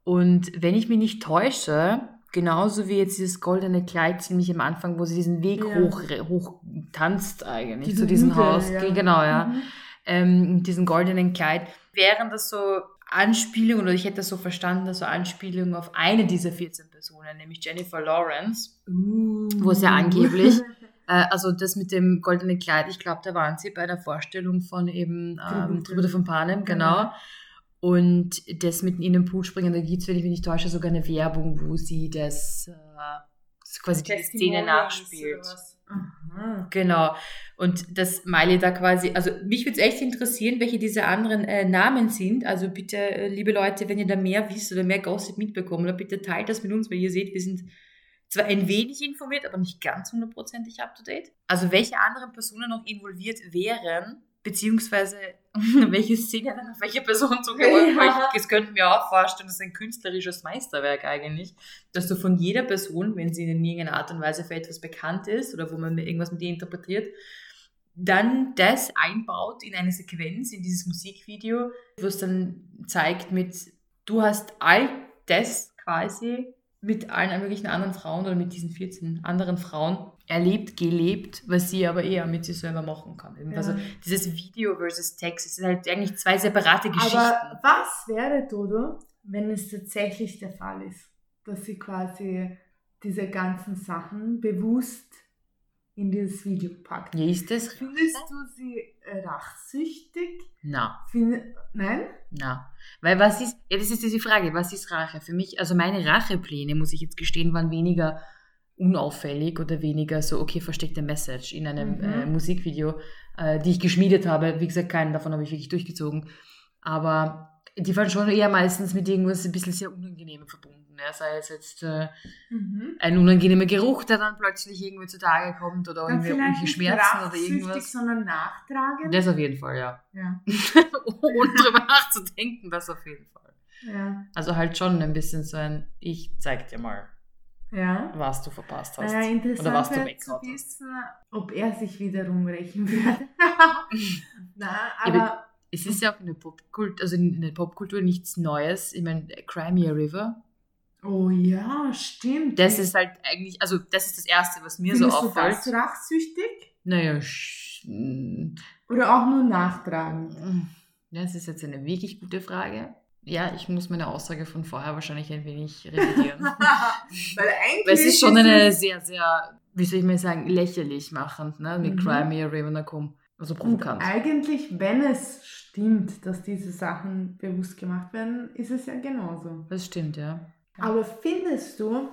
Und wenn ich mich nicht täusche, genauso wie jetzt dieses goldene Kleid ziemlich am Anfang, wo sie diesen Weg Ja. hoch, hoch tanzt eigentlich Diese zu diesem Hügel, Haus. ja. Genau, ja. Mhm. Ähm, mit diesem goldenen Kleid. Wären das so Anspielungen, oder ich hätte das so verstanden, dass so Anspielungen auf eine dieser 14 Personen, nämlich Jennifer Lawrence, wo es ja angeblich, [LAUGHS] äh, also das mit dem goldenen Kleid, ich glaube, da waren sie bei der Vorstellung von eben ähm, Tribute. Von Panem, genau. Und das mit in den Pool springen, da gibt es, wenn ich mich nicht täusche, sogar eine Werbung, wo sie das äh, quasi die Szene nachspielt. Genau. Und das Miley da quasi, also mich würde es echt interessieren, welche diese anderen äh, Namen sind. Also bitte, äh, liebe Leute, wenn ihr da mehr wisst oder mehr Gossip mitbekommt, oder bitte teilt das mit uns, weil ihr seht, wir sind zwar ein wenig informiert, aber nicht ganz hundertprozentig up to date. Also welche anderen Personen noch involviert wären, beziehungsweise [LAUGHS] welche Szene dann auf [LAUGHS] welche Person zugeordnet Ja. ja. Das könnten wir auch vorstellen, das ist ein künstlerisches Meisterwerk eigentlich, dass du von jeder Person, wenn sie in irgendeiner Art und Weise für etwas bekannt ist oder wo man irgendwas mit ihr interpretiert, dann das einbaut in eine Sequenz, in dieses Musikvideo, wo es dann zeigt mit, du hast all das quasi mit allen möglichen anderen Frauen oder mit diesen 14 anderen Frauen erlebt, gelebt, was sie aber eher mit sich selber machen kann. Ja. Also dieses Video versus Text, es sind halt eigentlich zwei separate Geschichten. Aber was wäre, Dodo, wenn es tatsächlich der Fall ist, dass sie quasi diese ganzen Sachen bewusst in dieses Video packt? ja, ist das? Findest du sie rachsüchtig? Na, Find, nein? na. Weil was ist, ja, das ist diese Frage, was ist Rache? Für mich, also meine Rachepläne, muss ich jetzt gestehen, waren weniger unauffällig oder weniger so, okay, versteckte Message in einem Mhm. äh, Musikvideo, äh, die ich geschmiedet habe. Wie gesagt, keinen davon habe ich wirklich durchgezogen. Aber die waren schon eher meistens mit irgendwas ein bisschen sehr Unangenehmem verbunden. Ja, sei es jetzt äh, Mhm. ein unangenehmer Geruch, der dann plötzlich irgendwie zutage kommt oder Dann irgendwelche Schmerzen oder irgendwas. sondern nachtragend. Das auf jeden Fall, ja. ja. [LAUGHS] Ohne drüber nachzudenken, das auf jeden Fall. Ja. Also halt schon ein bisschen so ein, ich zeig dir mal, ja. was du verpasst hast. Naja, interessant Oder was du weggehauen zu hast. wissen, ob er sich wiederum rächen würde. [LAUGHS] Na, Ja, aber Es ist ja auch in der Popkultur, also in der Popkultur nichts Neues. Ich meine, Crimea River, oh ja, stimmt. das ist halt eigentlich, also das ist das Erste, was mir so Findest du auffällt. das rachsüchtig Naja, sch- mm, oder auch nur nachtragend? das ist jetzt eine wirklich gute Frage. Ja, ich muss meine Aussage von vorher wahrscheinlich ein wenig revidieren. [LAUGHS] Weil eigentlich Weil es ist schon eine sehr, sehr, wie soll ich mal sagen, lächerlich machend, ne? Mit Mhm. Crimea River Nacum. Also Und provokant. eigentlich, wenn es stimmt, dass diese Sachen bewusst gemacht werden, ist es ja genauso. Das stimmt, ja. Aber findest du,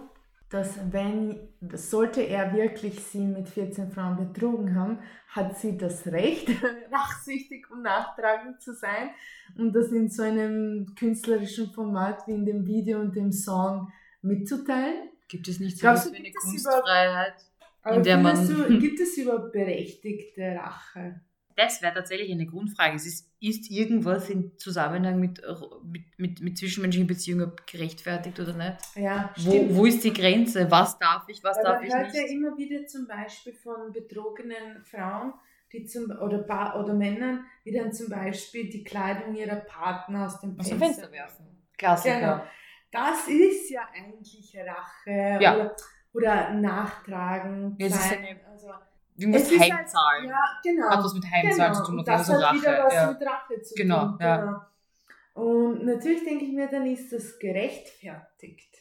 dass wenn, sollte er wirklich sie mit 14 Frauen betrogen haben, hat sie das Recht, [LAUGHS] nachsichtig und nachtragend zu sein und das in so einem künstlerischen Format wie in dem Video und dem Song mitzuteilen. Gibt es nicht so etwas wie eine Kunstfreiheit, in der man... Du, [LAUGHS] gibt es überhaupt berechtigte Rache? Das wäre tatsächlich eine Grundfrage. Es ist, ist irgendwas im Zusammenhang mit, mit, mit, mit zwischenmenschlichen Beziehungen gerechtfertigt oder nicht? Ja, wo, wo ist die Grenze? Was darf ich, was Weil darf ich nicht? Man hört ja immer wieder zum Beispiel von betrogenen Frauen die zum, oder, pa oder Männern, die dann zum Beispiel die Kleidung ihrer Partner aus dem aus Fenster, Fenster werfen. Klassiker. Genau. Das ist ja eigentlich Rache Ja. oder, oder Nachtragen. Ja, es ist eine- also, Irgendwas es ist halt- heimzahlen. Ja, genau. Hat was mit Heimzahlen genau. zu tun, Und auf das also hat Rache. wieder was ja. mit Rache zu Genau, tun. ja. Genau. Und natürlich denke ich mir, dann ist das gerechtfertigt.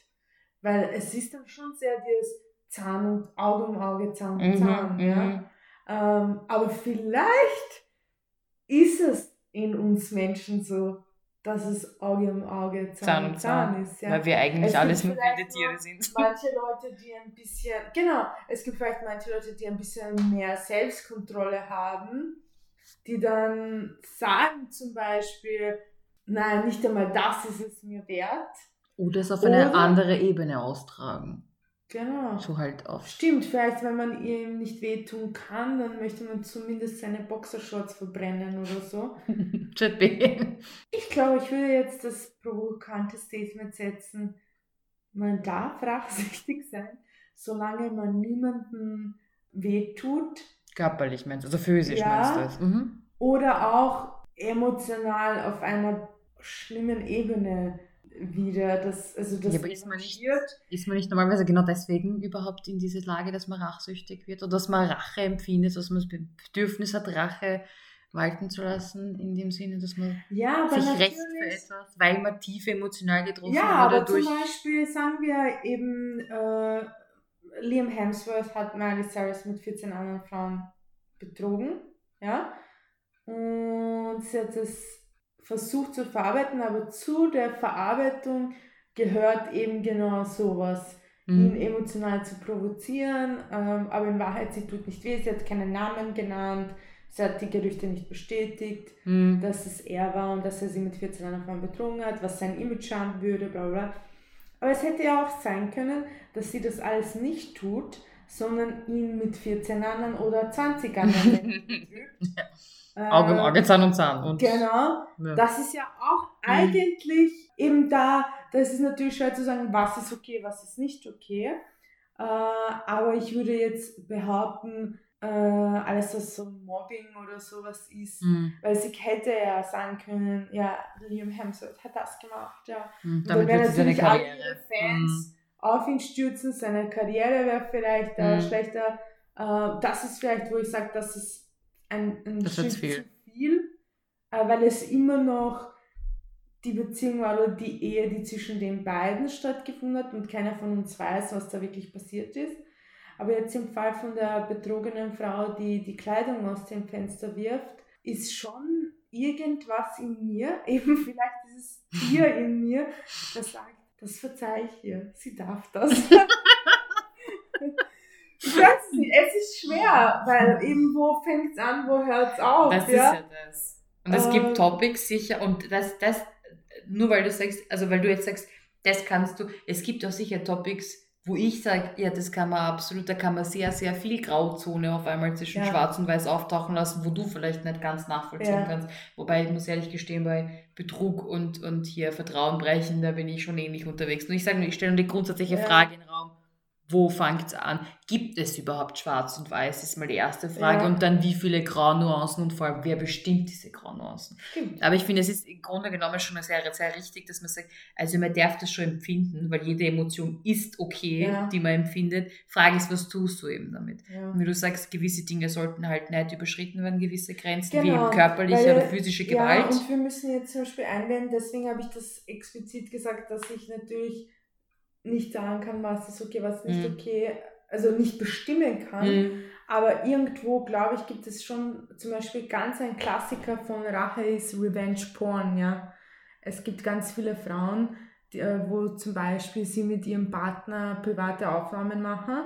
Weil es ist dann schon sehr dieses Zahn und Auge um Auge, Zahn um Mhm, Zahn. Ja? mhm. Ähm, aber vielleicht ist es in uns Menschen so, dass es Auge um Auge, Zahn, Zahn um Zahn, Zahn. ist. Ja? Weil wir eigentlich Es alles nur wilde Tiere sind. manche Leute, die ein bisschen, genau, es gibt vielleicht manche Leute, die ein bisschen mehr Selbstkontrolle haben, die dann sagen zum Beispiel, nein, nicht einmal das ist es mir wert. Oder es auf eine Oder- andere Ebene austragen. Genau. So halt auf. Stimmt, vielleicht wenn man ihm nicht wehtun kann, dann möchte man zumindest seine Boxershorts verbrennen oder so. [LAUGHS] Ich glaube, ich würde jetzt das provokante Statement setzen, man darf rachsüchtig sein, solange man niemandem wehtut Körperlich meinst du, also physisch Ja. meinst du das. Mhm. oder auch emotional auf einer schlimmen Ebene wieder das also das Ja, aber ist man nicht-. Ist man nicht normalerweise genau deswegen überhaupt in diese Lage, dass man rachsüchtig wird oder dass man Rache empfindet, dass man das Bedürfnis hat, Rache walten zu lassen, in dem Sinne, dass man ja aber sich natürlich für etwas, weil man tief emotional getroffen Ja, wurde aber durch. zum Beispiel sagen wir eben, äh, Liam Hemsworth hat Miley Cyrus mit 14 anderen Frauen betrogen, ja, und sie hat es versucht zu verarbeiten, aber zu der Verarbeitung gehört eben genau sowas, ihn Mhm. emotional zu provozieren, ähm, aber in Wahrheit, sie tut nicht weh, sie hat keinen Namen genannt, sie hat die Gerüchte nicht bestätigt, Mhm. dass es er war und dass er sie mit 14 anderen Frauen betrogen hat, was sein Image schaden würde, bla bla. Aber es hätte ja auch sein können, dass sie das alles nicht tut, sondern ihn mit 14 anderen oder 20 anderen [LAUGHS] betrügt. Auge um Äh, Auge, Zahn um Zahn. Und, Genau. ja. Das ist ja auch Mhm. eigentlich eben da, das ist natürlich schwer zu sagen, was ist okay, was ist nicht okay. Äh, aber ich würde jetzt behaupten, äh, alles, was so Mobbing oder sowas ist, Mhm. weil sie hätte ja sagen können, ja, Liam Hemsworth hat das gemacht, ja. Mhm. Und Damit dann wären natürlich alle Fans auf ihn stürzen, seine Karriere wäre vielleicht äh, Mhm. schlechter. Äh, das ist vielleicht, wo ich sage, das ist ein, ein Das Schritt viel. zu viel, äh, weil es immer noch die Beziehung war oder die Ehe, die zwischen den beiden stattgefunden hat und keiner von uns weiß, was da wirklich passiert ist. Aber jetzt im Fall von der betrogenen Frau, die die Kleidung aus dem Fenster wirft, ist schon irgendwas in mir, [LAUGHS] eben vielleicht dieses Tier in mir, das sagt, das verzeih ich ihr, sie darf das. [LAUGHS] ich weiß es nicht, es ist schwer, weil eben wo fängt es an, wo hört es auf. Das ja? ist ja das. Und es Ähm. gibt Topics sicher und das, das, nur weil du sagst, also weil du jetzt sagst, das kannst du, es gibt auch sicher Topics, wo ich sage, ja, das kann man absolut, da kann man sehr, sehr viel Grauzone auf einmal zwischen Ja. Schwarz und Weiß auftauchen lassen, wo du vielleicht nicht ganz nachvollziehen Ja. kannst. Wobei ich muss ehrlich gestehen, bei Betrug und, und hier Vertrauen brechen, da bin ich schon ähnlich unterwegs. Nur ich sage nur, ich stelle nur die grundsätzliche Ja. Frage in den Raum. Wo fängt es an? Gibt es überhaupt Schwarz und Weiß? Ist mal die erste Frage. Ja. Und dann, wie viele Graunuancen und vor allem, wer bestimmt diese Graunuancen? Stimmt. Aber ich finde, es ist im Grunde genommen schon sehr, sehr richtig, dass man sagt, also man darf das schon empfinden, weil jede Emotion ist okay, Ja. die man empfindet. Frage ist, was tust du eben damit? Ja. Und wie du sagst, gewisse Dinge sollten halt nicht überschritten werden, gewisse Grenzen, wie Genau, eben körperliche weil- oder physische Ja, Gewalt. und wir müssen jetzt zum Beispiel einwenden, deswegen habe ich das explizit gesagt, dass ich natürlich nicht sagen kann, was ist okay, was nicht Mhm. okay, also nicht bestimmen kann. Mhm. Aber irgendwo, glaube ich, gibt es schon zum Beispiel ganz ein Klassiker von Rache ist Revenge Porn, ja. Es gibt ganz viele Frauen, die, äh, wo zum Beispiel sie mit ihrem Partner private Aufnahmen machen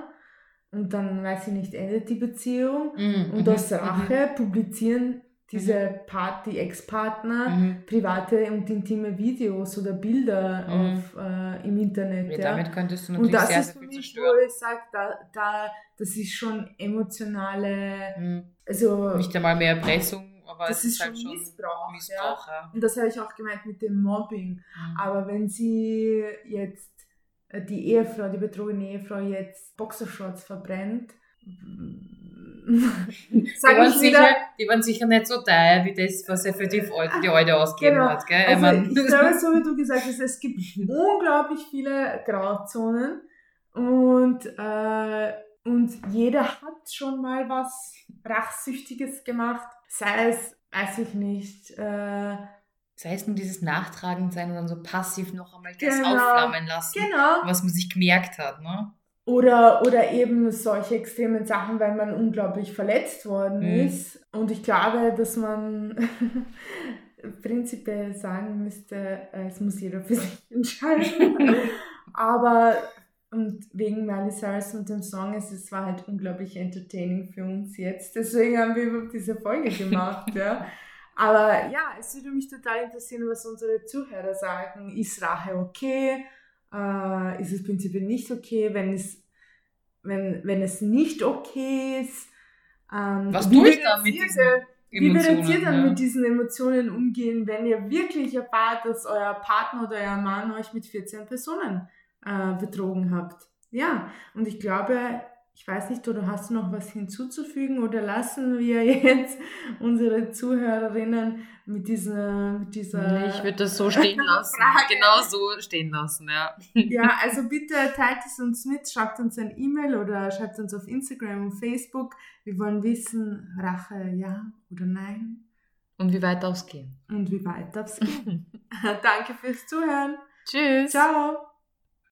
und dann, weiß ich nicht, endet die Beziehung Mhm, und mhm, aus Rache publizieren diese Part, die Ex-Partner Mhm. private und intime Videos oder Bilder Mhm. auf, äh, im Internet. Ja, Ja. damit könntest du Und natürlich das sehr, ist für mich, zerstören. wo ich sage, da, da, das ist schon emotionale, Mhm. also Nicht einmal mehr Erpressung, aber das es ist schon halt schon Missbrauch. Missbrauch. Ja. Und das habe ich auch gemeint mit dem Mobbing. Mhm. Aber wenn sie jetzt äh, die Ehefrau, die betrogene Ehefrau jetzt Boxershorts verbrennt, Die sage waren, wieder, sicher, die waren sicher nicht so teuer wie das, was er für die, die Alte ausgegeben Genau. hat. Gell? Also ich glaube, so wie du gesagt hast, es gibt unglaublich viele Grauzonen und, äh, und jeder hat schon mal was Rachsüchtiges gemacht. Sei es, weiß ich nicht, äh, sei es nur dieses Nachtragend sein und dann so passiv noch einmal das Genau. aufflammen lassen, genau. was man sich gemerkt hat. Ne? Oder, oder eben solche extremen Sachen, weil man unglaublich verletzt worden Mhm. ist. Und ich glaube, dass man [LAUGHS] prinzipiell sagen müsste, äh, es muss jeder für sich entscheiden. [LAUGHS] Aber und wegen Miley Cyrus und dem Song, es, es war halt unglaublich entertaining für uns jetzt. Deswegen haben wir überhaupt diese Folge gemacht. ja. Aber ja, es würde mich total interessieren, was unsere Zuhörer sagen. Ist Rache okay? Äh, ist es prinzipiell nicht okay, wenn es, wenn, wenn es nicht okay ist? Ähm, Was tue ich dann mit diesen denn- Wie werdet ihr Emotionen, dann ja. mit diesen Emotionen umgehen, wenn ihr wirklich erfahrt, dass euer Partner oder euer Mann euch mit 14 Personen äh, betrogen habt? Ja, und ich glaube, ich weiß nicht, oder hast du noch was hinzuzufügen oder lassen wir [LAUGHS] jetzt unsere Zuhörerinnen mit dieser, mit dieser ich würde das so [LAUGHS] stehen lassen. Frage. Genau so stehen lassen, ja. Ja, [LAUGHS] also bitte teilt es uns mit, schreibt uns ein E-Mail oder schreibt uns auf Instagram und Facebook. Wir wollen wissen, Rache ja oder nein Und wie weit aufs gehen. und wie weit darf es gehen. Danke fürs Zuhören. Tschüss. Ciao.